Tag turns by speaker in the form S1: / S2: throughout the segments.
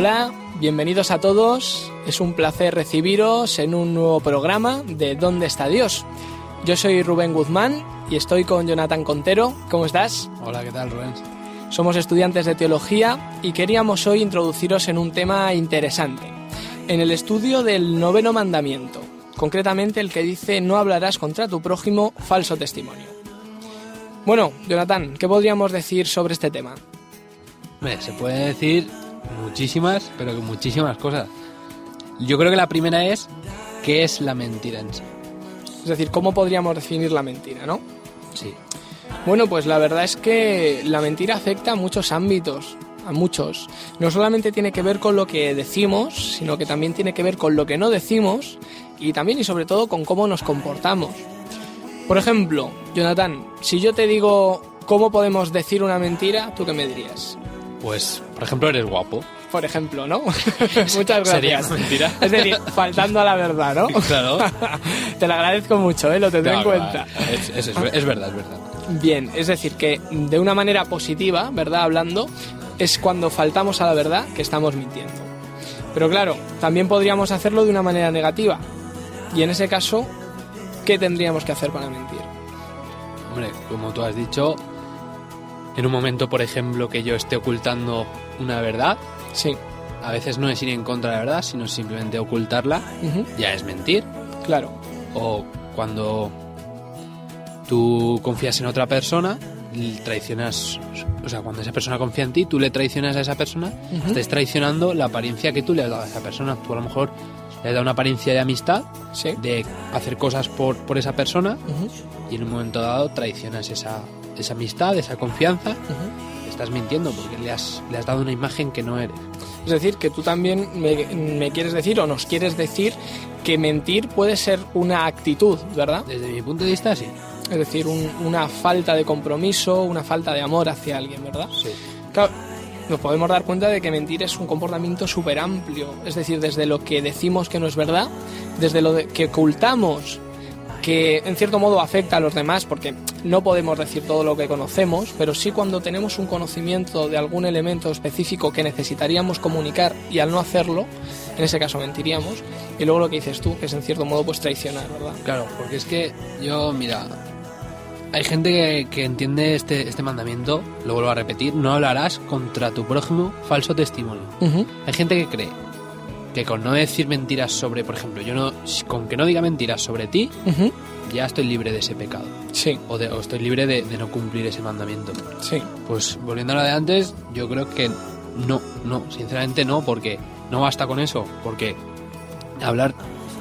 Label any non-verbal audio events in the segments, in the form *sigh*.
S1: Hola, bienvenidos a todos. Es un placer recibiros en un nuevo programa de ¿Dónde está Dios? Yo soy Rubén Guzmán y estoy con Jonathan Contero. ¿Cómo estás?
S2: Hola, ¿qué tal, Rubén?
S1: Somos estudiantes de teología y queríamos hoy introduciros en un tema interesante, en el estudio del noveno mandamiento, concretamente el que dice no hablarás contra tu prójimo falso testimonio. Bueno, Jonathan, ¿qué podríamos decir sobre este tema?
S2: Se puede decir muchísimas, pero que muchísimas cosas. Yo creo que la primera es ¿qué es la mentira en sí?
S1: Es decir, ¿cómo podríamos definir la mentira, no?
S2: Sí.
S1: Bueno, pues la verdad es que la mentira afecta a muchos ámbitos, a muchos. No solamente tiene que ver con lo que decimos, sino que también tiene que ver con lo que no decimos y también y sobre todo con cómo nos comportamos. Por ejemplo, Jonathan, si yo te digo cómo podemos decir una mentira, ¿tú qué me dirías?
S2: Pues, por ejemplo, eres guapo.
S1: Por ejemplo, ¿no? *laughs* Muchas gracias.
S2: Mentira.
S1: Es decir, faltando a la verdad, ¿no? *laughs*
S2: Claro.
S1: Te lo agradezco mucho, ¿eh? Lo tendré en cuenta.
S2: Es, es- es- es verdad, es verdad.
S1: Bien, es decir, que de una manera positiva, ¿verdad? Hablando, es cuando faltamos a la verdad que estamos mintiendo. Pero claro, también podríamos hacerlo de una manera negativa. Y en ese caso, ¿qué tendríamos que hacer para mentir?
S2: Hombre, como tú has dicho, en un momento, por ejemplo, que yo esté ocultando una verdad,
S1: Sí,
S2: a veces no es ir en contra de la verdad, sino simplemente ocultarla, ya es mentir.
S1: claro,
S2: O cuando tú confías en otra persona, traicionas, o sea, cuando esa persona confía en ti, tú le traicionas a esa persona, estás traicionando la apariencia que tú le has dado a esa persona. Tú a lo mejor le has dado una apariencia de amistad,
S1: sí.
S2: de hacer cosas por, por esa persona, y en un momento dado traicionas esa, esa amistad, esa confianza. Estás mintiendo porque le has, le has dado una imagen que no eres.
S1: Es decir, que tú también me, me quieres decir o nos quieres decir que mentir puede ser una actitud, ¿verdad?
S2: Desde mi punto de vista, sí.
S1: Es decir, un- una falta de compromiso, una falta de amor hacia alguien, ¿verdad?
S2: Sí.
S1: Claro, nos podemos dar cuenta de que mentir es un comportamiento súper amplio, es decir, desde lo que decimos que no es verdad, desde lo de- que ocultamos, que en cierto modo afecta a los demás, porque no podemos decir todo lo que conocemos, pero sí cuando tenemos un conocimiento de algún elemento específico que necesitaríamos comunicar y al no hacerlo, en ese caso mentiríamos, y luego lo que dices tú, que es en cierto modo pues traicionar, ¿verdad?
S2: Claro, porque es que yo, mira, hay gente que, que entiende este, este mandamiento, lo vuelvo a repetir, no hablarás contra tu prójimo falso testimonio. Hay gente que cree que con no decir mentiras sobre, por ejemplo, yo no, con que no diga mentiras sobre ti, ya estoy libre de ese pecado.
S1: Sí,
S2: O, de, o estoy libre de, de no cumplir ese mandamiento.
S1: sí,
S2: Pues volviendo a lo de antes, yo creo que no, no, sinceramente no, porque no basta con eso, porque hablar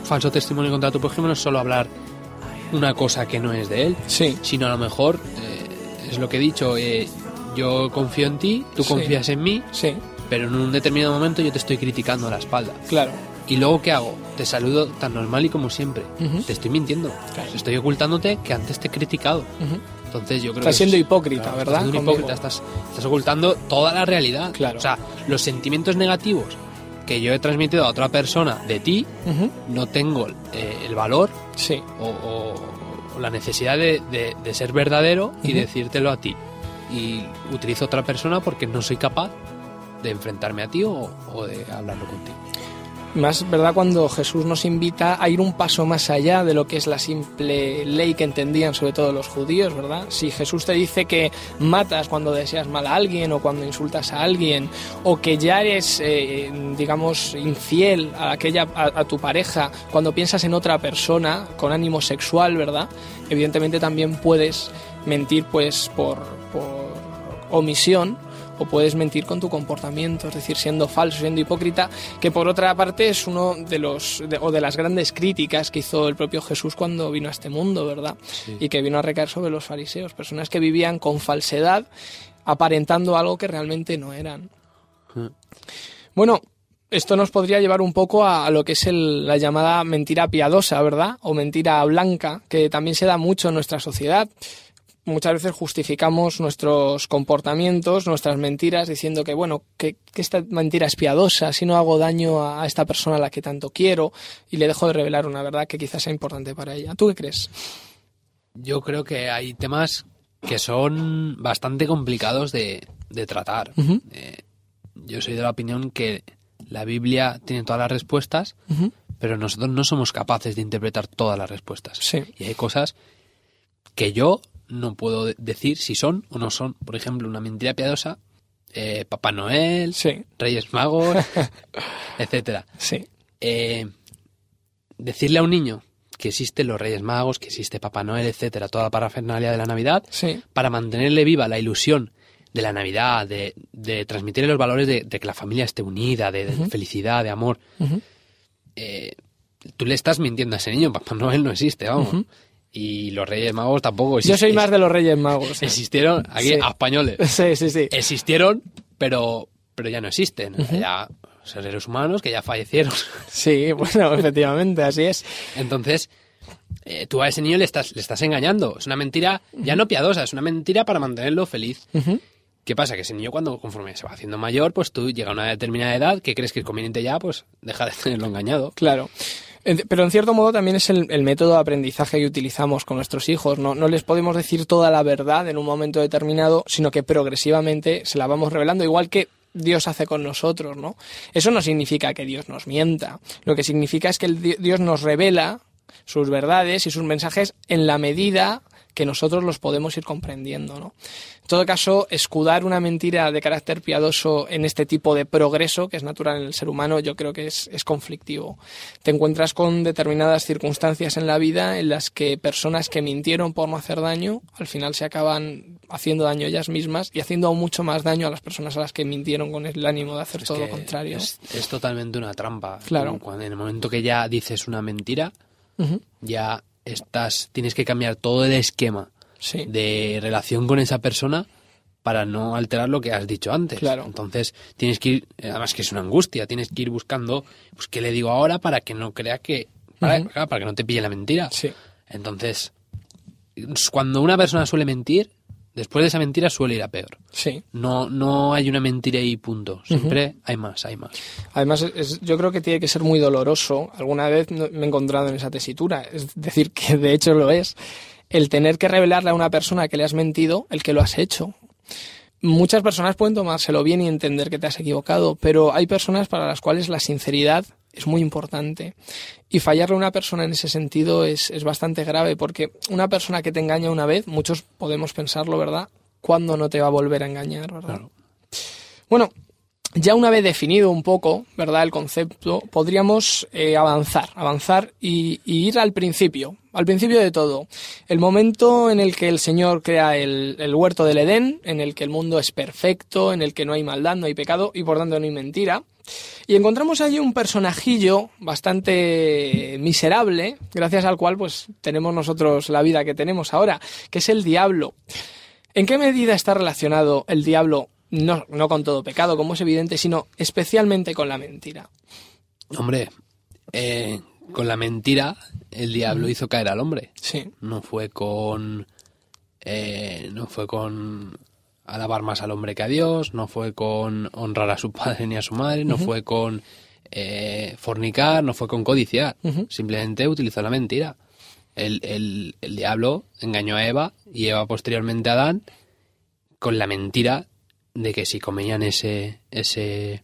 S2: falso testimonio contra tu prójimo no es solo hablar una cosa que no es de él,
S1: sí,
S2: sino a lo mejor, eh, es lo que he dicho, eh, yo confío en ti, tú
S1: Sí.
S2: confías en mí,
S1: sí,
S2: pero en un determinado momento yo te estoy criticando a la espalda.
S1: claro.
S2: ¿Y luego qué hago? Te saludo tan normal y como siempre.
S1: Ujú.
S2: Te estoy mintiendo.
S1: Claro.
S2: Estoy ocultándote que antes te he criticado.
S1: ujú.
S2: Entonces yo creo
S1: Estás
S2: que
S1: siendo
S2: es-
S1: hipócrita,
S2: Claro,
S1: ¿verdad?
S2: Estás siendo hipócrita, estás, estás ocultando toda la realidad.
S1: Claro.
S2: O sea, los sentimientos negativos que yo he transmitido a otra persona de ti,
S1: Ujú,
S2: no tengo eh, el valor
S1: Sí,
S2: o, o- o la necesidad de, de- de ser verdadero y decírtelo a ti. Y utilizo otra persona porque no soy capaz de enfrentarme a ti o, o de hablarlo contigo.
S1: Más, ¿verdad? Cuando Jesús nos invita a ir un paso más allá de lo que es la simple ley que entendían sobre todo los judíos, ¿verdad? Si Jesús te dice que matas cuando deseas mal a alguien o cuando insultas a alguien o que ya eres, eh, digamos, infiel a, aquella, a, a tu pareja cuando piensas en otra persona con ánimo sexual, ¿verdad? Evidentemente también puedes mentir pues por, por omisión o puedes mentir con tu comportamiento, es decir, siendo falso, siendo hipócrita, que por otra parte es uno de los de- o de las grandes críticas que hizo el propio Jesús cuando vino a este mundo, ¿verdad? Y que vino a recaer sobre los fariseos, personas que vivían con falsedad, aparentando algo que realmente no eran. Bueno, esto nos podría llevar un poco a, a lo que es el- la llamada mentira piadosa, ¿verdad? O mentira blanca, que también se da mucho en nuestra sociedad. Muchas veces justificamos nuestros comportamientos, nuestras mentiras, diciendo que, bueno, que, que esta mentira es piadosa, si no hago daño a, esta persona a la que tanto quiero y le dejo de revelar una verdad que quizás sea importante para ella. ¿Tú qué crees?
S2: Yo creo que hay temas que son bastante complicados de, de tratar. Eh, yo soy de la opinión que la Biblia tiene todas las respuestas, pero nosotros no somos capaces de interpretar todas las respuestas.
S1: Sí.
S2: Y hay cosas que yo no puedo de- decir si son o no son. Por ejemplo, una mentira piadosa, eh, Papá Noel,
S1: Sí,
S2: Reyes Magos, *laughs* etcétera.
S1: sí.
S2: Eh, decirle a un niño que existen los Reyes Magos, que existe Papá Noel, etcétera, toda la parafernalia de la Navidad,
S1: Sí,
S2: para mantenerle viva la ilusión de la Navidad, de, de transmitirle los valores de, de que la familia esté unida, de, de felicidad, de amor. Eh, tú le estás mintiendo a ese niño, Papá Noel no existe, vamos. Y los Reyes Magos tampoco
S1: yo soy más de los Reyes Magos.
S2: Existieron, aquí
S1: Sí.
S2: a españoles, *laughs*
S1: Sí, sí, sí.
S2: existieron, pero, pero ya no existen. Ya son seres humanos que ya fallecieron. *laughs*
S1: Sí, bueno, efectivamente, así es.
S2: Entonces, eh, tú a ese niño le estás, le estás engañando. Es una mentira ya no piadosa, es una mentira para mantenerlo feliz.
S1: Ujú.
S2: ¿Qué pasa? Que ese niño cuando conforme se va haciendo mayor, pues tú llega a una determinada edad que crees que es conveniente ya, pues deja de tenerlo engañado.
S1: Claro. Pero en cierto modo también es el, método de aprendizaje que utilizamos con nuestros hijos. ¿no? no les podemos decir toda la verdad en un momento determinado, sino que progresivamente se la vamos revelando, igual que Dios hace con nosotros. ¿no? Eso no significa que Dios nos mienta. Lo que significa es que el Di- Dios nos revela sus verdades y sus mensajes en la medida que nosotros los podemos ir comprendiendo, ¿no? En todo caso, escudar una mentira de carácter piadoso en este tipo de progreso, que es natural en el ser humano, yo creo que es, es conflictivo. Te encuentras con determinadas circunstancias en la vida en las que personas que mintieron por no hacer daño, al final se acaban haciendo daño ellas mismas y haciendo aún mucho más daño a las personas a las que mintieron con el ánimo de hacer
S2: Es
S1: todo lo contrario.
S2: Es, es totalmente una trampa.
S1: Claro.
S2: Cuando, en el momento que ya dices una mentira, ya estás, tienes que cambiar todo el esquema
S1: Sí,
S2: de relación con esa persona para no alterar lo que has dicho antes.
S1: Claro.
S2: Entonces tienes que ir, además que es una angustia, tienes que ir buscando, pues qué le digo ahora para que no crea que, para que no te pille la mentira.
S1: sí,
S2: Entonces, cuando una persona suele mentir, después de esa mentira suele ir a peor.
S1: sí.
S2: No, no hay una mentira y punto. Siempre hay más, hay más.
S1: Además, es- yo creo que tiene que ser muy doloroso. Alguna vez me he encontrado en esa tesitura. Es decir, que de hecho lo es. El tener que revelarle a una persona que le has mentido el que lo has hecho. Muchas personas pueden tomárselo bien y entender que te has equivocado, pero hay personas para las cuales la sinceridad es muy importante. Y fallarle a una persona en ese sentido es, es bastante grave, porque una persona que te engaña una vez, muchos podemos pensarlo, ¿verdad? ¿Cuándo no te va a volver a engañar, verdad?
S2: Claro.
S1: Bueno, ya una vez definido un poco, ¿verdad? El concepto, podríamos eh, avanzar, avanzar y, ir al principio, al principio de todo. El momento en el que el Señor crea el, el huerto del Edén, en el que el mundo es perfecto, en el que no hay maldad, no hay pecado y por tanto no hay mentira. Y encontramos allí un personajillo bastante miserable, gracias al cual pues tenemos nosotros la vida que tenemos ahora, que es el diablo. ¿En qué medida está relacionado el diablo, no, no con todo pecado, como es evidente, sino especialmente con la mentira?
S2: Hombre, eh, con la mentira el diablo hizo caer al hombre.
S1: Sí,
S2: No fue con... eh, no fue con alabar más al hombre que a Dios, no fue con honrar a su padre ni a su madre, no fue con eh, fornicar, no fue con codiciar. Simplemente utilizó la mentira. El, el- el diablo engañó a Eva y Eva posteriormente a Adán con la mentira de que si comían ese, ese,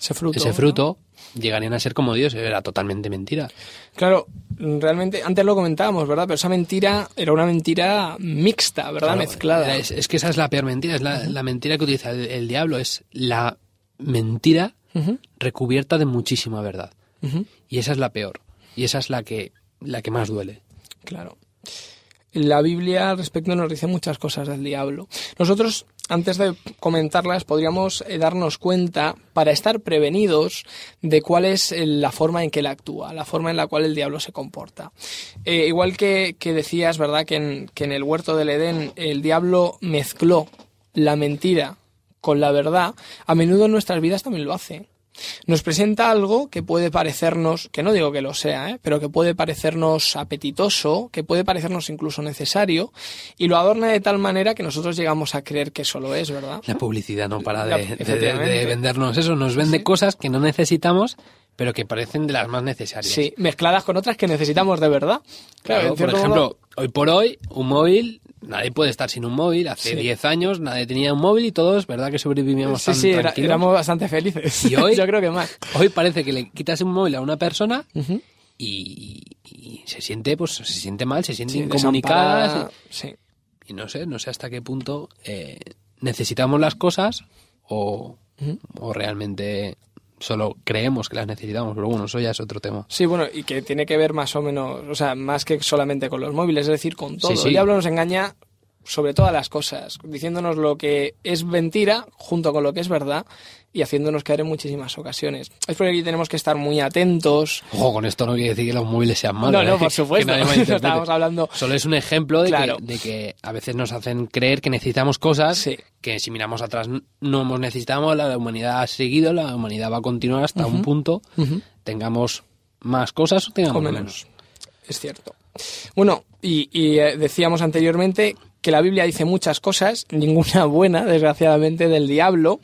S1: ese fruto.
S2: ese
S1: ¿no?
S2: fruto llegarían a ser como Dios. Era totalmente mentira.
S1: Claro, realmente, antes lo comentábamos, ¿verdad? Pero esa mentira era una mentira mixta, ¿verdad?
S2: Claro,
S1: Mezclada.
S2: Es, es que esa es la peor mentira, es la, la mentira que utiliza el, el diablo, es la mentira recubierta de muchísima verdad. Y esa es la peor. Y esa es la que, la que más duele.
S1: Claro. La Biblia al respecto nos dice muchas cosas del diablo. Nosotros antes de comentarlas, podríamos eh, darnos cuenta, para estar prevenidos, de cuál es eh, la forma en que él actúa, la forma en la cual el diablo se comporta. Eh, igual que, que decías, ¿verdad?, que en, que en el huerto del Edén el diablo mezcló la mentira con la verdad, a menudo en nuestras vidas también lo hace nos presenta algo que puede parecernos, que no digo que lo sea, ¿eh? pero que puede parecernos apetitoso, que puede parecernos incluso necesario, y lo adorna de tal manera que nosotros llegamos a creer que eso lo es, ¿verdad?
S2: La publicidad no para de, vendernos eso, nos vende cosas que no necesitamos, pero que parecen de las más necesarias.
S1: Sí, mezcladas con otras que necesitamos de verdad.
S2: Claro, por ejemplo, hoy por hoy, un móvil nadie puede estar sin un móvil. Hace 10 años nadie tenía un móvil y todos, ¿verdad? Que sobrevivíamos
S1: sí,
S2: tan
S1: sí, éramos bastante felices. Y hoy, *laughs* yo creo que más.
S2: Hoy parece que le quitas un móvil a una persona y, se siente, pues, se siente mal, se siente incomunicada.
S1: Sí.
S2: Y no sé, no sé hasta qué punto eh, necesitamos las cosas o, o realmente solo creemos que las necesitamos, pero bueno, eso ya es otro tema.
S1: Sí, bueno, y que tiene que ver más o menos, o sea, más que solamente con los móviles, es decir, con todo. El diablo nos engaña sobre todas las cosas, diciéndonos lo que es mentira junto con lo que es verdad y haciéndonos caer en muchísimas ocasiones. Es por aquí tenemos que estar muy atentos.
S2: Ojo, con esto no quiere decir que los móviles sean malos.
S1: No, no, ¿eh? por *laughs* supuesto. *laughs* Estamos hablando.
S2: Solo es un ejemplo de, que, de, que, a veces nos hacen creer que necesitamos cosas que si miramos atrás no hemos necesitado, la humanidad ha seguido, la humanidad va a continuar hasta un punto, tengamos más cosas o tengamos menos.
S1: Es cierto. Bueno, y, y eh, decíamos anteriormente que la Biblia dice muchas cosas, *laughs* ninguna buena, desgraciadamente, del diablo,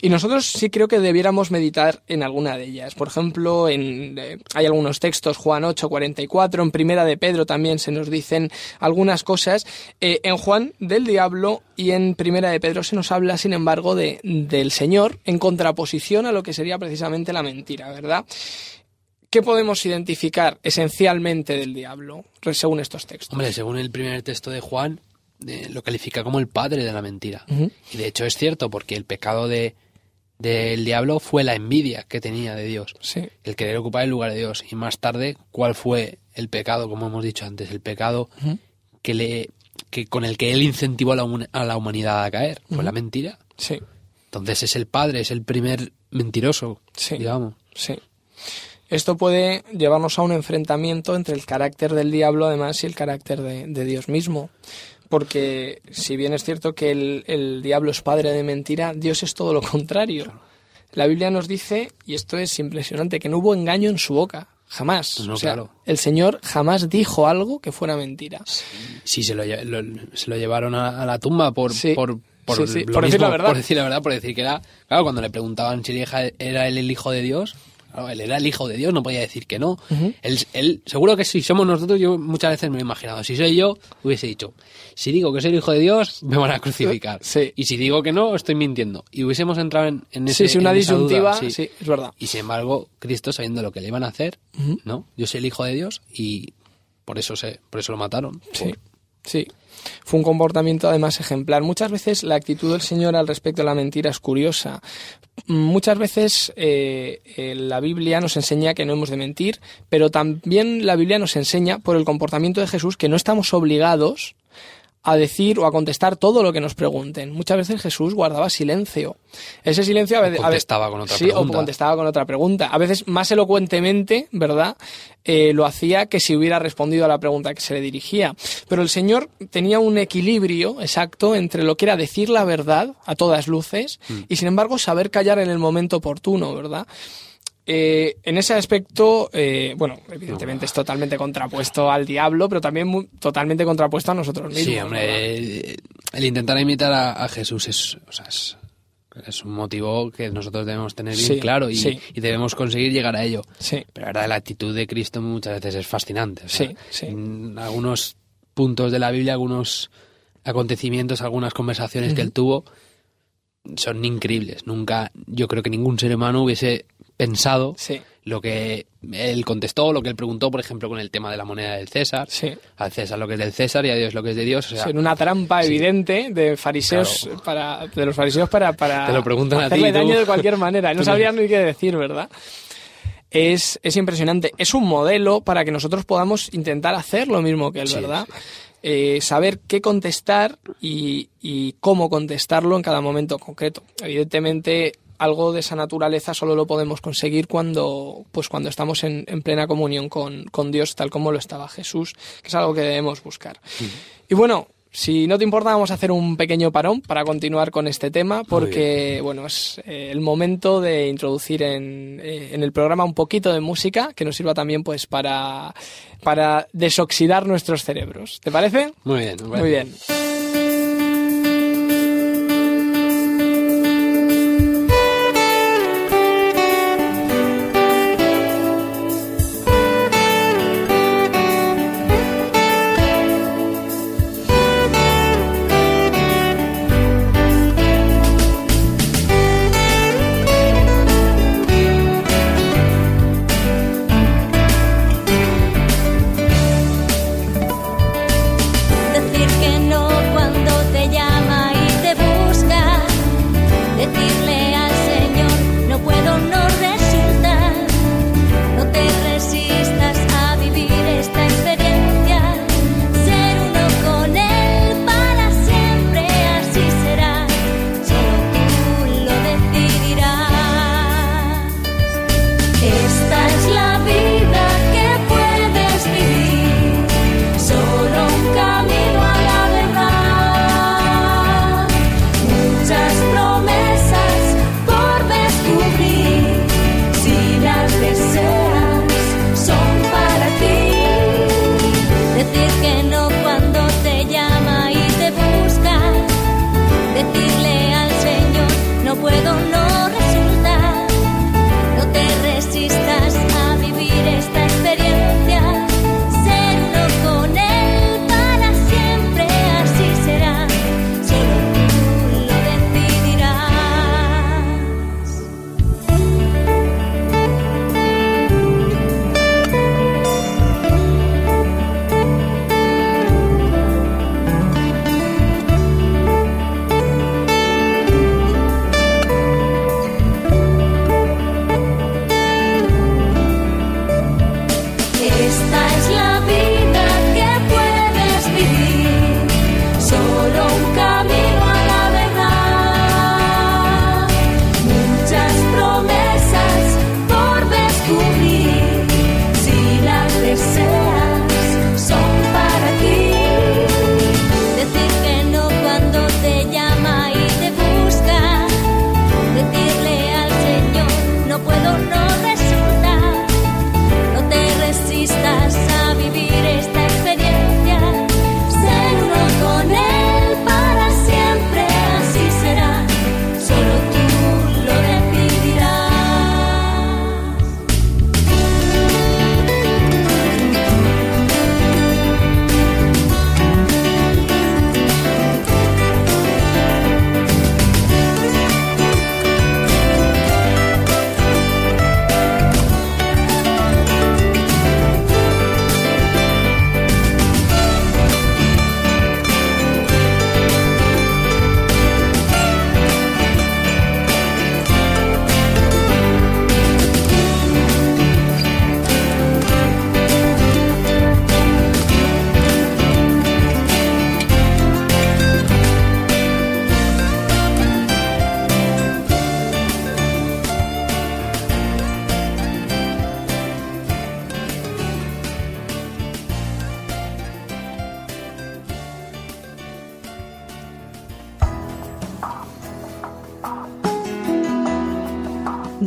S1: y nosotros sí creo que debiéramos meditar en alguna de ellas. Por ejemplo, en, eh, hay algunos textos, Juan 8, 44, en Primera de Pedro también se nos dicen algunas cosas. Eh, en Juan del diablo y en Primera de Pedro se nos habla, sin embargo, de, del Señor en contraposición a lo que sería precisamente la mentira, ¿verdad? ¿Qué podemos identificar esencialmente del diablo, según estos textos?
S2: Hombre, según el primer texto de Juan, lo califica como el padre de la mentira. Y de hecho es cierto, porque el pecado de del diablo fue la envidia que tenía de Dios. El querer ocupar el lugar de Dios. Y más tarde, ¿cuál fue el pecado, como hemos dicho antes? El pecado que le que con el que él incentivó a la, a la humanidad a caer. Fue la mentira.
S1: Sí.
S2: Entonces es el padre, es el primer mentiroso, digamos.
S1: Sí. Esto puede llevarnos a un enfrentamiento entre el carácter del diablo, además, y el carácter de, de Dios mismo porque si bien es cierto que el, diablo es padre de mentira, Dios es todo lo contrario. La Biblia nos dice, y esto es impresionante, que no hubo engaño en su boca. Jamás.
S2: Pues o sea,
S1: El Señor jamás dijo algo que fuera mentira.
S2: Sí, se, lo, se, lo, llevaron a, la tumba por, por, por,
S1: decir la verdad.
S2: Por decir la verdad, por decir que era... Claro, cuando le preguntaban si era él el hijo de Dios, él era el hijo de Dios, no podía decir que no. él, seguro que si somos nosotros, yo muchas veces me he imaginado, si soy yo, hubiese dicho, si digo que soy el hijo de Dios, me van a crucificar. *laughs* Y si digo que no, estoy mintiendo. Y hubiésemos entrado en, en ese
S1: Sí, una disyuntiva, sí. es verdad.
S2: Y sin embargo, Cristo, sabiendo lo que le iban a hacer, ¿no? Yo soy el hijo de Dios y por eso, se, por eso lo mataron.
S1: Sí, sí. Fue un comportamiento además ejemplar. Muchas veces la actitud del Señor al respecto de la mentira es curiosa. Muchas veces eh, eh, la Biblia nos enseña que no hemos de mentir, pero también la Biblia nos enseña por el comportamiento de Jesús que no estamos obligados a decir o a contestar todo lo que nos pregunten. Muchas veces Jesús guardaba silencio. Ese silencio a veces...
S2: contestaba con otra
S1: sí,
S2: pregunta.
S1: o contestaba con otra pregunta. A veces más elocuentemente, ¿verdad? Eh, lo hacía que si hubiera respondido a la pregunta que se le dirigía. Pero el Señor tenía un equilibrio exacto entre lo que era decir la verdad a todas luces mm. y sin embargo saber callar en el momento oportuno, ¿verdad? Eh, en ese aspecto, eh, bueno, evidentemente es totalmente contrapuesto al diablo, pero también totalmente contrapuesto a nosotros mismos.
S2: Sí, hombre, el, intentar imitar a, Jesús es, es, un motivo que nosotros debemos tener bien claro y, debemos conseguir llegar a ello.
S1: Sí.
S2: Pero la verdad, la actitud de Cristo muchas veces es fascinante.
S1: sí,
S2: En algunos puntos de la Biblia, algunos acontecimientos, algunas conversaciones que él tuvo son increíbles. Nunca, yo creo que ningún ser humano hubiese pensado lo que él contestó, lo que él preguntó, por ejemplo, con el tema de la moneda del César. Al César lo que es del César y a Dios lo que es de Dios.
S1: en una trampa evidente de fariseos para, de los fariseos para, para
S2: Te lo preguntan
S1: hacerle
S2: a ti,
S1: daño de cualquier manera. No *laughs* sabrían ni qué decir, ¿verdad? Es, es impresionante. Es un modelo para que nosotros podamos intentar hacer lo mismo que él, ¿verdad?
S3: Eh, saber qué contestar y, y cómo contestarlo en cada momento concreto. Evidentemente, algo de esa naturaleza solo lo podemos conseguir cuando, pues cuando estamos en, en plena comunión con, con, Dios, tal como lo estaba Jesús, que es algo que debemos buscar. Y bueno, si no te importa, vamos a hacer un pequeño parón para continuar con este tema, porque bueno, es eh, el momento de introducir en, eh, en, el programa un poquito de música que nos sirva también pues para, para desoxidar nuestros cerebros. ¿Te parece?
S2: Muy bien,
S3: muy bien. Muy bien.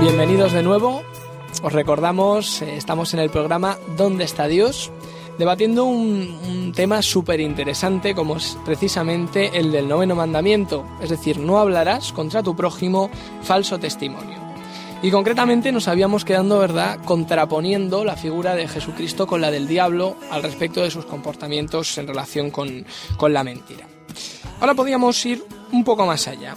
S3: Bienvenidos de nuevo. Os recordamos, eh, estamos en el programa ¿Dónde está Dios? debatiendo un, tema súper interesante como es precisamente el del noveno mandamiento, es decir, no hablarás contra tu prójimo falso testimonio.
S1: Y concretamente nos habíamos quedado, ¿verdad?, contraponiendo la figura de Jesucristo con la del diablo al respecto de sus comportamientos en relación con, con la mentira. Ahora podríamos ir un poco más allá.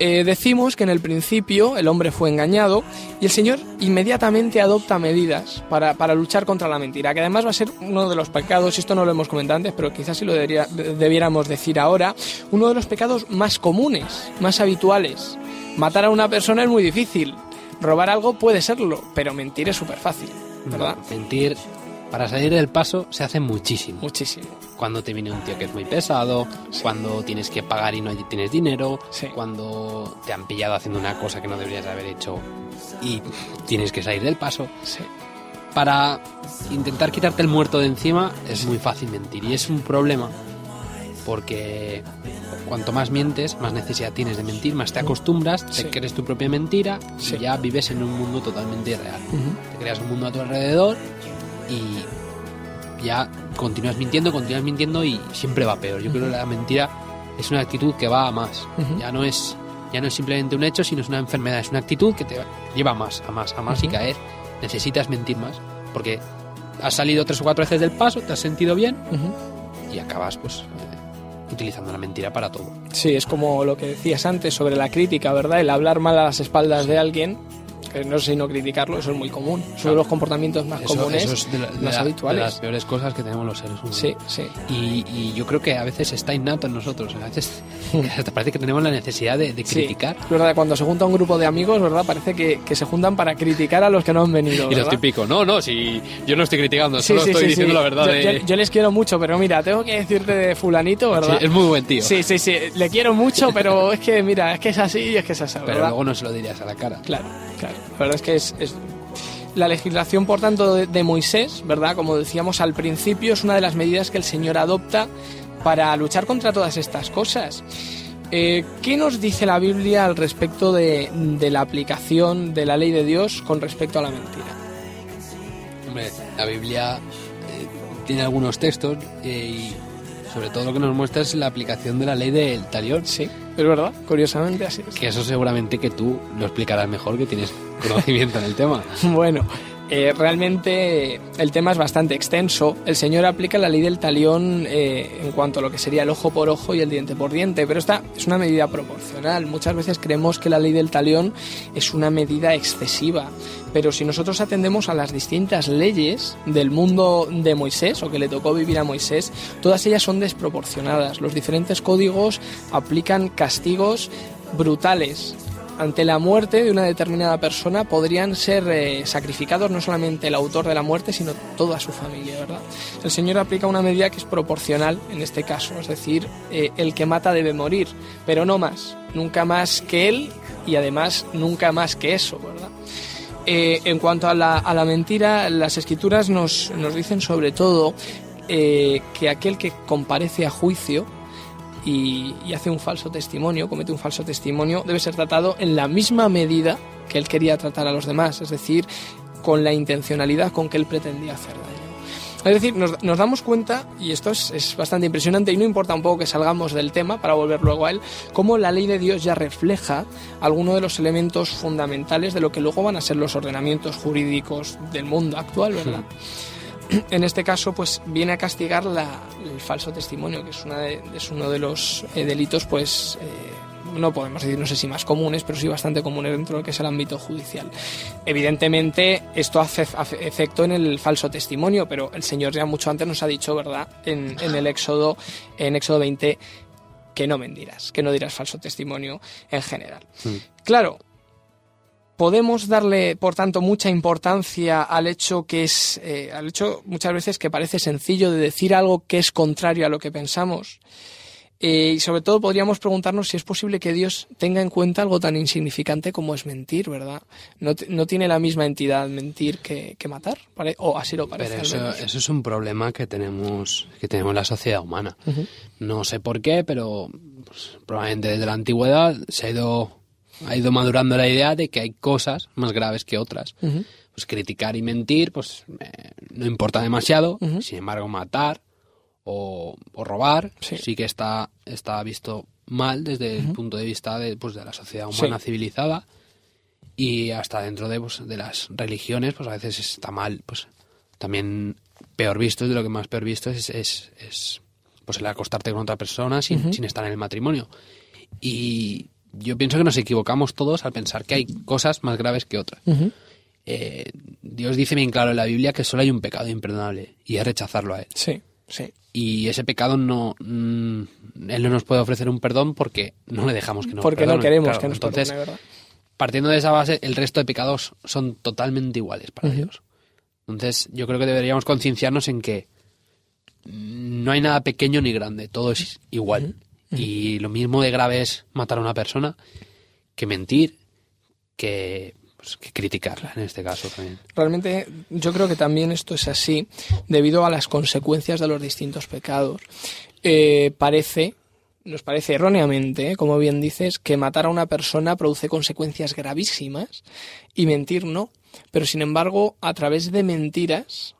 S1: Eh, decimos que en el principio el hombre fue engañado y el Señor inmediatamente adopta medidas para, para, luchar contra la mentira, que además va a ser uno de los pecados, esto no lo hemos comentado antes, pero quizás sí lo debería, debiéramos decir ahora, uno de los pecados más comunes, más habituales. Matar a una persona es muy difícil, robar algo puede serlo, pero mentir es súper fácil, ¿verdad?
S2: Mentir para salir del paso se hace muchísimo.
S1: Muchísimo.
S2: Cuando te viene un tío que es muy pesado, sí. cuando tienes que pagar y no tienes dinero,
S1: sí.
S2: cuando te han pillado haciendo una cosa que no deberías haber hecho y tienes que salir del paso.
S1: Sí.
S2: Para intentar quitarte el muerto de encima es muy fácil mentir y es un problema porque cuanto más mientes, más necesidad tienes de mentir, más te acostumbras, te crees tu propia mentira y ya vives en un mundo totalmente irreal. Te creas un mundo a tu alrededor y ya continúas mintiendo, continúas mintiendo y siempre va peor. Yo creo que la mentira es una actitud que va a más. Ya no es ya no es simplemente un hecho, sino es una enfermedad, es una actitud que te lleva a más, a más, a más y
S1: Ujú.
S2: caer. Necesitas mentir más porque has salido tres o cuatro veces del paso, te has sentido bien y acabas pues eh, utilizando la mentira para todo.
S1: Sí, es como lo que decías antes sobre la crítica, ¿verdad? El hablar mal a las espaldas de alguien, que no sé si no criticarlo, eso es muy común. Son
S2: Claro.
S1: los comportamientos más
S2: Eso,
S1: comunes,
S2: eso es de, la- de
S1: más
S2: la-
S1: habituales.
S2: de las peores cosas que tenemos los seres humanos.
S1: Sí, sí.
S2: Y, y yo creo que a veces está innato en nosotros. A veces *laughs* hasta parece que tenemos la necesidad de, de
S1: Sí,
S2: criticar.
S1: es verdad, cuando se junta un grupo de amigos, ¿verdad? Parece que, que se juntan para criticar a los que no han venido.
S2: Y lo
S1: ¿verdad?
S2: típico, no, no, si yo no estoy criticando,
S1: Sí,
S2: solo
S1: sí,
S2: estoy
S1: sí,
S2: diciendo
S1: sí.
S2: la verdad.
S1: Yo,
S2: de-
S1: yo- yo les quiero mucho, pero mira, tengo que decirte de fulanito, ¿verdad?
S2: Sí, es muy buen tío.
S1: Sí, sí, sí, le quiero mucho, pero *laughs* es que, mira, es que es así y es que es así,
S2: pero
S1: ¿verdad?
S2: luego no se lo dirías a la cara.
S1: Claro, La verdad es que es, La legislación, por tanto, de, Moisés, ¿verdad? Como decíamos al principio, es una de las medidas que el Señor adopta para luchar contra todas estas cosas. Eh, ¿Qué nos dice la Biblia al respecto de, de la aplicación de la ley de Dios con respecto a la mentira?
S2: Hombre, la Biblia eh, tiene algunos textos eh, y sobre todo lo que nos muestra es la aplicación de la ley del talión.
S1: Sí, es verdad, curiosamente así es.
S2: Que eso seguramente que tú lo explicarás mejor, que tienes conocimiento en el tema. *laughs*
S1: Bueno, eh, realmente el tema es bastante extenso. El Señor aplica la ley del talión eh, en cuanto a lo que sería el ojo por ojo y el diente por diente, pero esta es una medida proporcional. Muchas veces creemos que la ley del talión es una medida excesiva, pero si nosotros atendemos a las distintas leyes del mundo de Moisés o que le tocó vivir a Moisés, todas ellas son desproporcionadas. Los diferentes códigos aplican castigos brutales ante la muerte de una determinada persona podrían ser eh, sacrificados no solamente el autor de la muerte, sino toda su familia, ¿verdad? El Señor aplica una medida que es proporcional en este caso, es decir, eh, el que mata debe morir, pero no más, nunca más que él y además nunca más que eso, ¿verdad? Eh, en cuanto a la, a la mentira, las escrituras nos, nos dicen sobre todo que aquel que comparece a juicio y, y hace un falso testimonio, comete un falso testimonio, debe ser tratado en la misma medida que él quería tratar a los demás, es decir, con la intencionalidad con que él pretendía hacer daño. Es decir, nos, damos cuenta, y esto es, es bastante impresionante, y no importa un poco que salgamos del tema para volver luego a él, cómo la ley de Dios ya refleja algunos de los elementos fundamentales de lo que luego van a ser los ordenamientos jurídicos del mundo actual, ¿verdad? *clears throat* en este caso pues viene a castigar la- el falso testimonio que es, una de- es uno de los eh, delitos pues eh, no podemos decir no sé si más comunes pero sí bastante comunes dentro de lo que es el ámbito judicial. Evidentemente esto hace, hace efecto en el falso testimonio pero el señor ya mucho antes nos ha dicho verdad en, en el éxodo en éxodo 20 que no mentirás que no dirás falso testimonio en general. Claro podemos darle, por tanto, mucha importancia al hecho que es, eh, al hecho muchas veces que parece sencillo de decir algo que es contrario a lo que pensamos. Eh, y sobre todo podríamos preguntarnos si es posible que Dios tenga en cuenta algo tan insignificante como es mentir, ¿verdad? No, no tiene la misma entidad mentir que, que matar, ¿vale? o así lo parece.
S2: Pero eso, eso es un problema que tenemos, que tenemos en la sociedad humana.
S1: Ujú.
S2: No sé por qué, pero pues, probablemente desde la antigüedad se ha ido, ha ido madurando la idea de que hay cosas más graves que otras.
S1: Ujú.
S2: Pues criticar y mentir, pues eh, no importa demasiado.
S1: Ujú.
S2: Sin embargo, matar o, o robar
S1: Sí.
S2: sí. que está, está visto mal desde el punto de vista de, pues, de la sociedad humana
S1: Sí.
S2: civilizada. y hasta dentro de, pues, de las religiones, pues a veces está mal, pues también peor visto, de lo que más peor visto es, es, es pues el acostarte con otra persona sin, sin estar en el matrimonio. Y yo pienso que nos equivocamos todos al pensar que hay cosas más graves que otras. Eh, Dios dice bien claro en la Biblia que solo hay un pecado imperdonable y es rechazarlo a Él.
S1: Sí, sí.
S2: Y ese pecado no. mm, él no nos puede ofrecer un perdón porque no le dejamos que nos
S1: Porque no queremos
S2: Claro,
S1: que nos
S2: Entonces,
S1: perdone, ¿verdad?
S2: partiendo de esa base, el resto de pecados son totalmente iguales para Dios. Entonces, yo creo que deberíamos concienciarnos en que no hay nada pequeño ni grande, todo es igual. Y lo mismo de grave es matar a una persona que mentir, que, pues, que criticarla en este caso también.
S1: Realmente yo creo que también esto es así debido a las consecuencias de los distintos pecados. Eh, parece, nos parece erróneamente, ¿eh? como bien dices, que matar a una persona produce consecuencias gravísimas y mentir no. Pero sin embargo, a través de mentiras,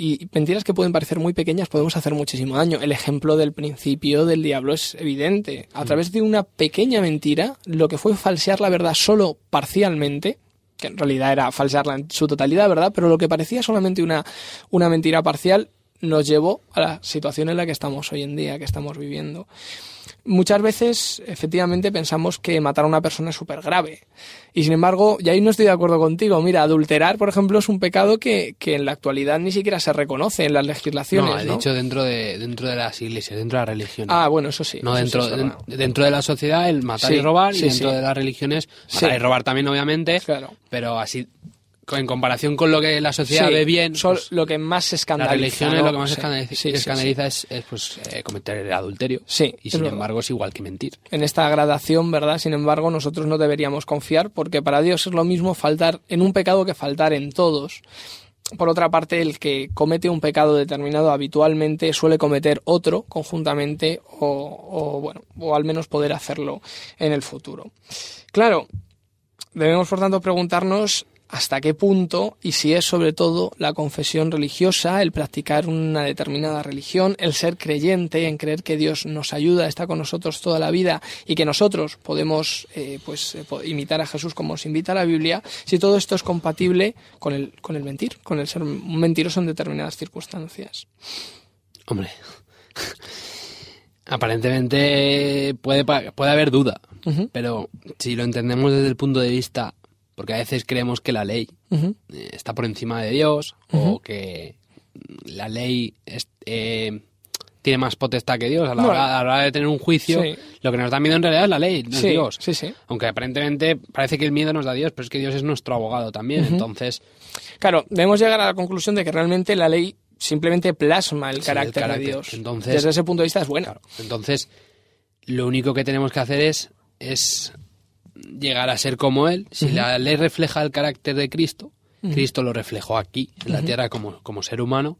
S1: y mentiras que pueden parecer muy pequeñas, podemos hacer muchísimo daño. El ejemplo del principio del diablo es evidente. A través de una pequeña mentira, lo que fue falsear la verdad solo parcialmente, que en realidad era falsearla en su totalidad, ¿verdad? Pero lo que parecía solamente una, una mentira parcial nos llevó a la situación en la que estamos hoy en día, que estamos viviendo. Muchas veces, efectivamente, pensamos que matar a una persona es súper grave. Y sin embargo, y ahí no estoy de acuerdo contigo. Mira, adulterar, por ejemplo, es un pecado que, que en la actualidad ni siquiera se reconoce en las legislaciones.
S2: No, he
S1: ¿no?
S2: dicho dentro de, dentro de las iglesias, dentro de las religiones.
S1: Ah, bueno, eso sí.
S2: no dentro,
S1: sí
S2: de- dentro de la sociedad el matar
S1: Sí,
S2: y robar
S1: sí,
S2: y dentro de las religiones matar
S1: Sí.
S2: y robar también obviamente
S1: Claro.
S2: pero así en comparación con lo que la sociedad
S1: Sí,
S2: ve bien
S1: son
S2: pues,
S1: lo que más escandaliza.
S2: religiones
S1: ¿no?
S2: lo que más
S1: Sí,
S2: escandaliza,
S1: sí,
S2: escandaliza es, es, pues eh, cometer el adulterio
S1: Sí,
S2: y
S1: es
S2: sin
S1: verdad.
S2: embargo es igual que mentir
S1: en esta gradación, ¿verdad? Sin embargo, nosotros no deberíamos confiar porque para Dios es lo mismo faltar en un pecado que faltar en todos. Por otra parte, el que comete un pecado determinado habitualmente suele cometer otro conjuntamente o, o, bueno, o al menos poder hacerlo en el futuro. Claro, debemos por tanto preguntarnos hasta qué punto y si es sobre todo la confesión religiosa, el practicar una determinada religión, el ser creyente, en creer que Dios nos ayuda, está con nosotros toda la vida y que nosotros podemos eh, pues eh, imitar a Jesús como nos invita la Biblia, si todo esto es compatible con el, con el mentir, con el ser un mentiroso en determinadas circunstancias.
S2: hombre aparentemente puede puede haber duda pero si lo entendemos desde el punto de vista porque a veces creemos que la ley eh, está por encima de Dios o que la ley es- eh, tiene más potestad que Dios a la,
S1: No.
S2: hora, a la hora de tener un juicio.
S1: Sí.
S2: Lo que nos da miedo en realidad es la ley, no es
S1: Sí,
S2: Dios.
S1: sí, sí.
S2: Aunque aparentemente parece que el miedo nos da Dios, pero es que Dios es nuestro abogado también. Entonces,
S1: Claro, debemos llegar a la conclusión de que realmente la ley simplemente plasma el carácter,
S2: el
S1: de. Dios.
S2: Entonces-
S1: Desde ese punto de vista es buena.
S2: claro, entonces lo único que tenemos que hacer es, es llegar a ser como Él. Si la ley refleja el carácter de Cristo, Cristo lo reflejó aquí, en la tierra, como, como ser humano.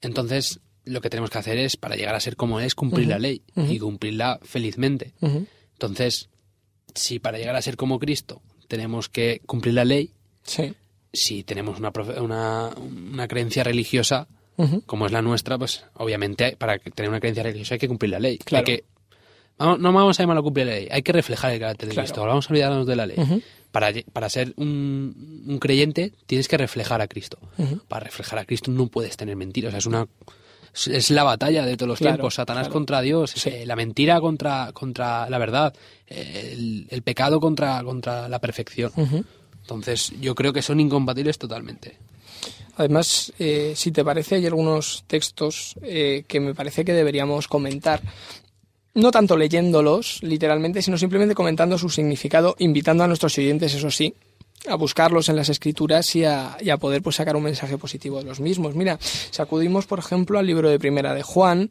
S2: Entonces, lo que tenemos que hacer es, para llegar a ser como Él, es cumplir la ley y cumplirla felizmente. Entonces, si para llegar a ser como Cristo tenemos que cumplir la ley,
S1: Sí.
S2: si tenemos una, una, una creencia religiosa como es la nuestra, pues obviamente para tener una creencia religiosa hay que cumplir la ley.
S1: Claro.
S2: Hay que, vamos- no vamos a llamarlo cumplir la ley, hay que reflejar el carácter de
S1: Claro.
S2: Cristo. Vamos a olvidarnos de la ley. Para, para ser un, un creyente tienes que reflejar a Cristo. Para reflejar a Cristo no puedes tener mentiras. O sea, es una es- la batalla de todos los
S1: Claro,
S2: tiempos. Satanás
S1: claro.
S2: contra Dios,
S1: Sí.
S2: eh, la mentira contra, contra la verdad, eh, el, el pecado contra, contra la perfección. Entonces, yo creo que son incompatibles totalmente.
S1: Además, eh, si te parece, hay algunos textos eh, que me parece que deberíamos comentar. No tanto leyéndolos literalmente, sino simplemente comentando su significado, invitando a nuestros oyentes, eso sí, a buscarlos en las escrituras y a, y a poder pues, sacar un mensaje positivo de los mismos. Mira, sacudimos, por ejemplo, al libro de Primera de Juan,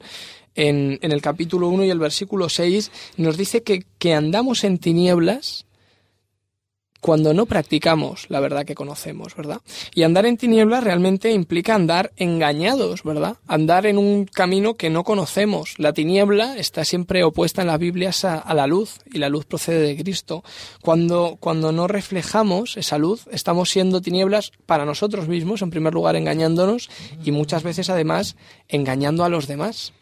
S1: en, en el capítulo 1 y el versículo 6, nos dice que, que andamos en tinieblas cuando no practicamos la verdad que conocemos, ¿verdad? Y andar en tinieblas realmente implica andar engañados, ¿verdad? Andar en un camino que no conocemos. La tiniebla está siempre opuesta en las Biblias a, la luz y la luz procede de Cristo. Cuando, cuando no reflejamos esa luz, estamos siendo tinieblas para nosotros mismos, en primer lugar engañándonos y muchas veces además engañando a los demás.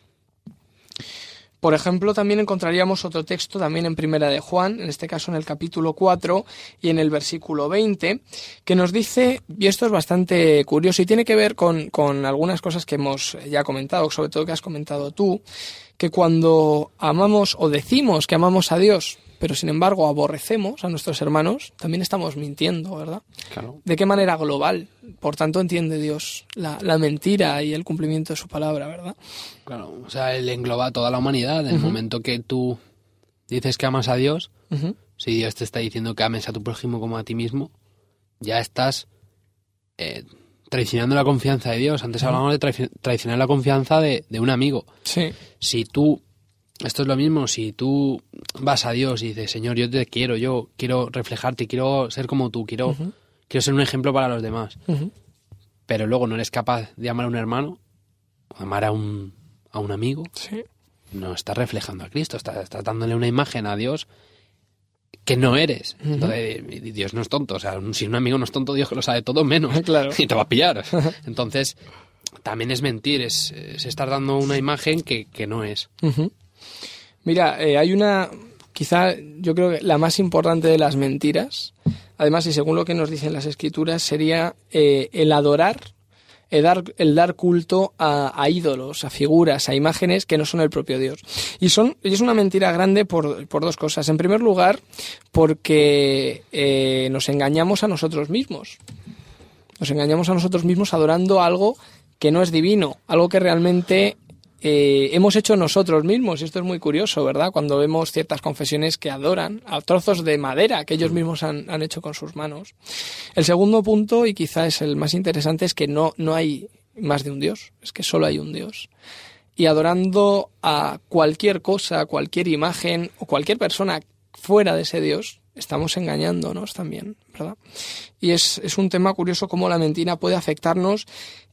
S1: Por ejemplo, también encontraríamos otro texto también en Primera de Juan, en este caso en el capítulo 4 y en el versículo 20, que nos dice, y esto es bastante curioso y tiene que ver con, con algunas cosas que hemos ya comentado, sobre todo que has comentado tú, que cuando amamos o decimos que amamos a Dios, pero sin embargo aborrecemos a nuestros hermanos, también estamos mintiendo, ¿verdad?
S2: Claro.
S1: ¿De qué manera global? Por tanto, entiende Dios la, la mentira y el cumplimiento de su palabra, ¿verdad?
S2: Claro, o sea, él engloba a toda la humanidad. En el momento que tú dices que amas a Dios, si Dios te está diciendo que ames a tu prójimo como a ti mismo, ya estás eh, traicionando la confianza de Dios. Antes hablábamos de traici- traicionar la confianza de, de un amigo.
S1: Sí.
S2: Si tú, esto es lo mismo, si tú vas a Dios y dices, Señor, yo te quiero, yo quiero reflejarte, quiero ser como tú, quiero, quiero ser un ejemplo para los demás,
S1: Ujú.
S2: pero luego no eres capaz de amar a un hermano, amar a un, a un amigo,
S1: Sí.
S2: no estás reflejando a Cristo, estás, estás dándole una imagen a Dios que no eres. Entonces, y Dios no es tonto, o sea, si un amigo no es tonto, Dios que lo sabe todo menos. *laughs*
S1: Claro.
S2: Y te va a pillar. *laughs* Entonces, también es mentir, es, es estar dando una imagen que, que no es.
S1: Ujú. Mira, eh, hay una, quizá yo creo que la más importante de las mentiras, además y según lo que nos dicen las escrituras, sería eh, el adorar, el dar, el dar culto a, ídolos, a figuras, a imágenes que no son el propio Dios. Y, son, y es una mentira grande por, por dos cosas. En primer lugar, porque eh, nos engañamos a nosotros mismos. Nos engañamos a nosotros mismos adorando algo que no es divino, algo que realmente eh, hemos hecho nosotros mismos. Y esto es muy curioso, ¿verdad? Cuando vemos ciertas confesiones que adoran a trozos de madera que ellos mismos han, han hecho con sus manos. El segundo punto, y quizá es el más interesante, es que no, no hay más de un Dios, es que solo hay un Dios. Y adorando a cualquier cosa, cualquier imagen o cualquier persona fuera de ese Dios, estamos engañándonos también, ¿verdad? Y es, es un tema curioso cómo la mentira puede afectarnos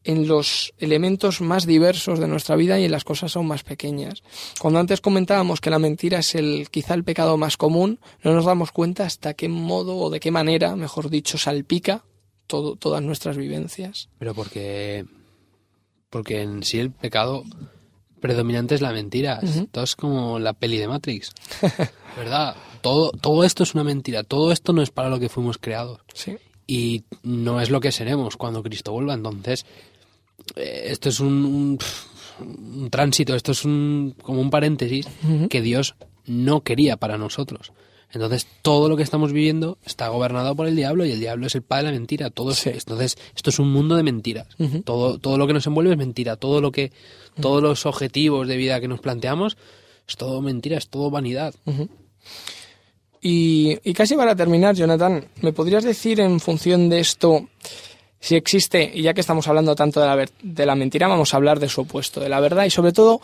S1: en los elementos más diversos de nuestra vida y en las cosas aún más pequeñas. Cuando antes comentábamos que la mentira es el quizá el pecado más común, no nos damos cuenta hasta qué modo o de qué manera, mejor dicho, salpica todo, todas nuestras vivencias.
S2: Pero porque, porque en sí el pecado predominante es la mentira. Esto es como la peli de Matrix. *laughs* ¿Verdad? Todo, todo esto es una mentira. Todo esto no es para lo que fuimos creados.
S1: Sí.
S2: y no es lo que seremos cuando Cristo vuelva. Entonces, esto es un, un, un tránsito, esto es un, como un paréntesis que Dios no quería para nosotros. Entonces, todo lo que estamos viviendo está gobernado por el diablo y el diablo es el padre de la mentira. Todo es- entonces, esto es un mundo de mentiras. todo, todo lo que nos envuelve es mentira. Todo lo que, todos los objetivos de vida que nos planteamos es todo mentira, es todo vanidad.
S1: Y, y casi para terminar, Jonathan, ¿me podrías decir en función de esto si existe, y ya que estamos hablando tanto de la, ver- de la mentira, vamos a hablar de su opuesto, de la verdad, y sobre todo,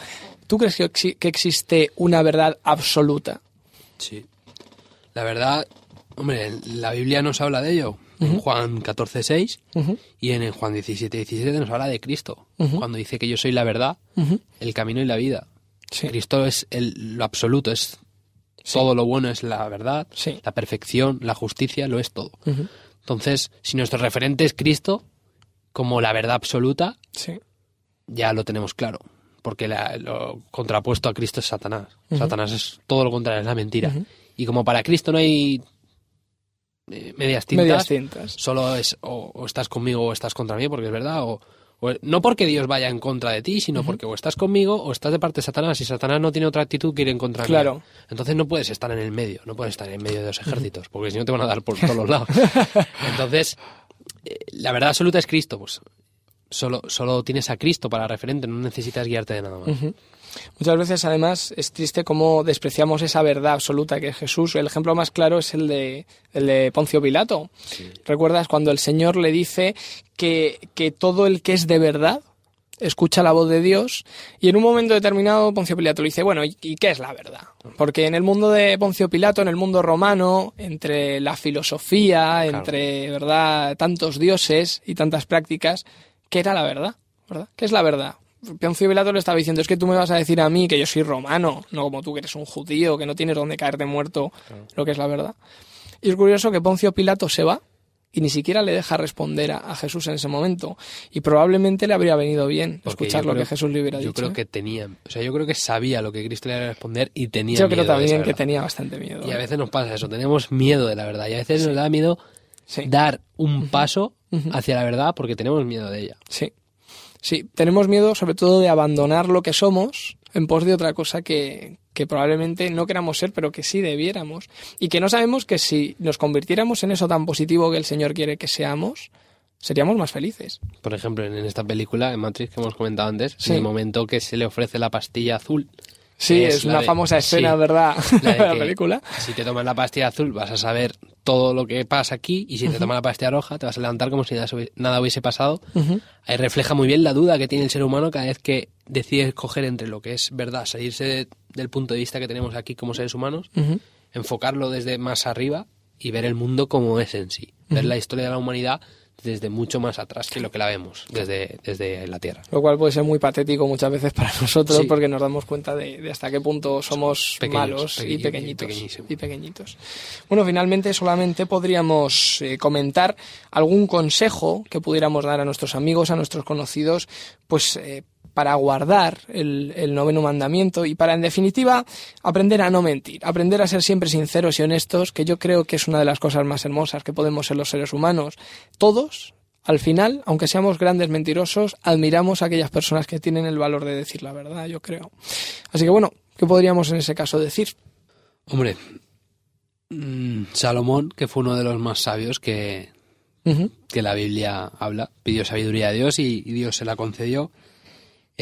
S1: ¿tú crees que, que existe una verdad absoluta?
S2: Sí. La verdad, hombre, la Biblia nos habla de ello. En Juan 14, 6
S1: Ujú.
S2: y en Juan 17, 17 nos habla de Cristo. Cuando dice que yo soy la verdad,
S1: Ujú.
S2: el camino y la vida.
S1: Sí.
S2: Cristo es el, lo absoluto, es todo lo bueno, es la verdad,
S1: Sí.
S2: la perfección, la justicia, lo es todo. Entonces, si nuestro referente es Cristo, como la verdad absoluta,
S1: Sí.
S2: ya lo tenemos claro. Porque la- lo contrapuesto a Cristo es Satanás. Satanás es todo lo contrario, es la mentira. Y como para Cristo no hay eh, medias tintas,
S1: Medias tintas.
S2: solo es o, o estás conmigo o estás contra mí, porque es verdad, o- no porque Dios vaya en contra de ti, sino porque o estás conmigo o estás de parte de Satanás. Y Satanás no tiene otra actitud que ir en contra.
S1: Claro.
S2: Entonces no puedes estar en el medio, no puedes estar en medio de los ejércitos, porque si no te van a dar por todos los lados. *laughs* Entonces, eh, la verdad absoluta es Cristo, pues solo, solo tienes a Cristo para referente, no necesitas guiarte de nada más.
S1: Muchas veces, además, es triste cómo despreciamos esa verdad absoluta que es Jesús. El ejemplo más claro es el de, el de Poncio Pilato. ¿Recuerdas cuando el Señor le dice que, que todo el que es de verdad escucha la voz de Dios y en un momento determinado Poncio Pilato le dice, bueno, ¿y qué es la verdad? Porque en el mundo de Poncio Pilato, en el mundo romano, entre la filosofía, entre, ¿verdad?, tantos dioses y tantas prácticas, ¿qué era la verdad? ¿Verdad? ¿Qué es la verdad? Poncio Pilato le estaba diciendo, es que tú me vas a decir a mí que yo soy romano, no como tú que eres un judío, que no tienes dónde caerte muerto, lo que es la verdad. Y es curioso que Poncio Pilato se va y ni siquiera le deja responder a, Jesús en ese momento. Y probablemente le habría venido bien escuchar lo que Jesús le hubiera
S2: dicho.
S1: Yo
S2: creo
S1: ¿eh?
S2: que tenía, o sea, yo creo que sabía lo que Cristo le iba a responder y tenía
S1: Yo creo también que tenía bastante miedo.
S2: Y a
S1: ¿eh?
S2: veces nos pasa eso, tenemos miedo de la verdad y a veces nos da miedo dar un paso hacia la verdad porque tenemos miedo de ella.
S1: Sí. Sí, tenemos miedo sobre todo de abandonar lo que somos en pos de otra cosa que, que probablemente no queramos ser, pero que sí debiéramos. Y que no sabemos que si nos convirtiéramos en eso tan positivo que el Señor quiere que seamos, seríamos más felices.
S2: Por ejemplo, en esta película, en Matrix, que hemos comentado antes, en el momento que se le ofrece la pastilla azul.
S1: Sí, es, una famosa escena, ¿verdad? La de *laughs* la película.
S2: Si te tomas la pastilla azul vas a saber todo lo que pasa aquí y si te tomas la pastilla roja te vas a levantar como si nada hubiese pasado. Ahí refleja muy bien la duda que tiene el ser humano cada vez que decide escoger entre lo que es verdad, salirse del punto de vista que tenemos aquí como seres humanos, enfocarlo desde más arriba y ver el mundo como es en sí, ver la historia de la humanidad desde mucho más atrás que lo que la vemos desde, desde la Tierra.
S1: Lo cual puede ser muy patético muchas veces para *laughs* nosotros porque nos damos cuenta de, hasta qué punto somos malos y pequeñitos. Y pequeñitos. Bueno, finalmente solamente podríamos eh, comentar algún consejo que pudiéramos dar a nuestros amigos, a nuestros conocidos, pues eh, para guardar el, noveno mandamiento y para, en definitiva, aprender a no mentir, aprender a ser siempre sinceros y honestos, que yo creo que es una de las cosas más hermosas que podemos ser los seres humanos. Todos, al final, aunque seamos grandes mentirosos, admiramos a aquellas personas que tienen el valor de decir la verdad, yo creo. Así que bueno, ¿qué podríamos en ese caso decir?
S2: Hombre, mm, Salomón, que fue uno de los más sabios que, que la Biblia habla, pidió sabiduría a Dios y Dios se la concedió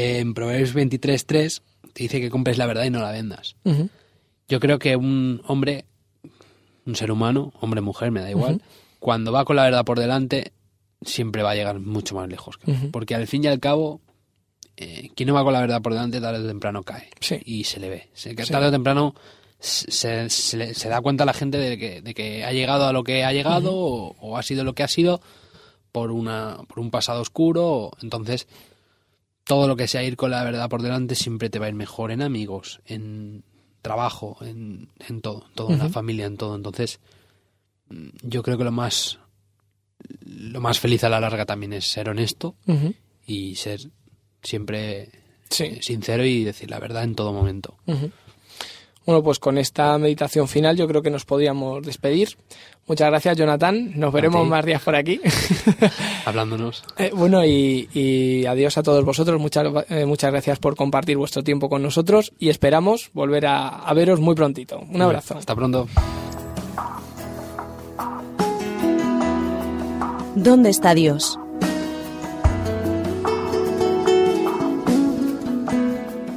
S2: en Proverbios 23.3 te dice que compres la verdad y no la vendas. Yo creo que un hombre, un ser humano, hombre, mujer, me da igual, cuando va con la verdad por delante, siempre va a llegar mucho más lejos. Porque al fin y al cabo, eh, quien no va con la verdad por delante, tarde o temprano cae. Y se le ve. Se, Tarde o temprano se, da cuenta la gente de que, de que, ha llegado a lo que ha llegado o, o, ha sido lo que ha sido por, una, por un pasado oscuro. Entonces, todo lo que sea ir con la verdad por delante siempre te va a ir mejor en amigos, en trabajo, en, en todo, todo en la familia, en todo. Entonces, mm, yo creo que lo más lo más feliz a la larga también es ser honesto y ser siempre eh, sincero y decir la verdad en todo momento.
S1: Bueno, pues con esta meditación final yo creo que nos podríamos despedir. Muchas gracias, Jonathan. Nos veremos más días por aquí. *laughs*
S2: Hablándonos.
S1: Eh, bueno, y, adiós a todos vosotros. Muchas, eh, muchas gracias por compartir vuestro tiempo con nosotros y esperamos volver a, a veros muy prontito. Un abrazo.
S2: Hasta pronto.
S4: ¿Dónde está Dios?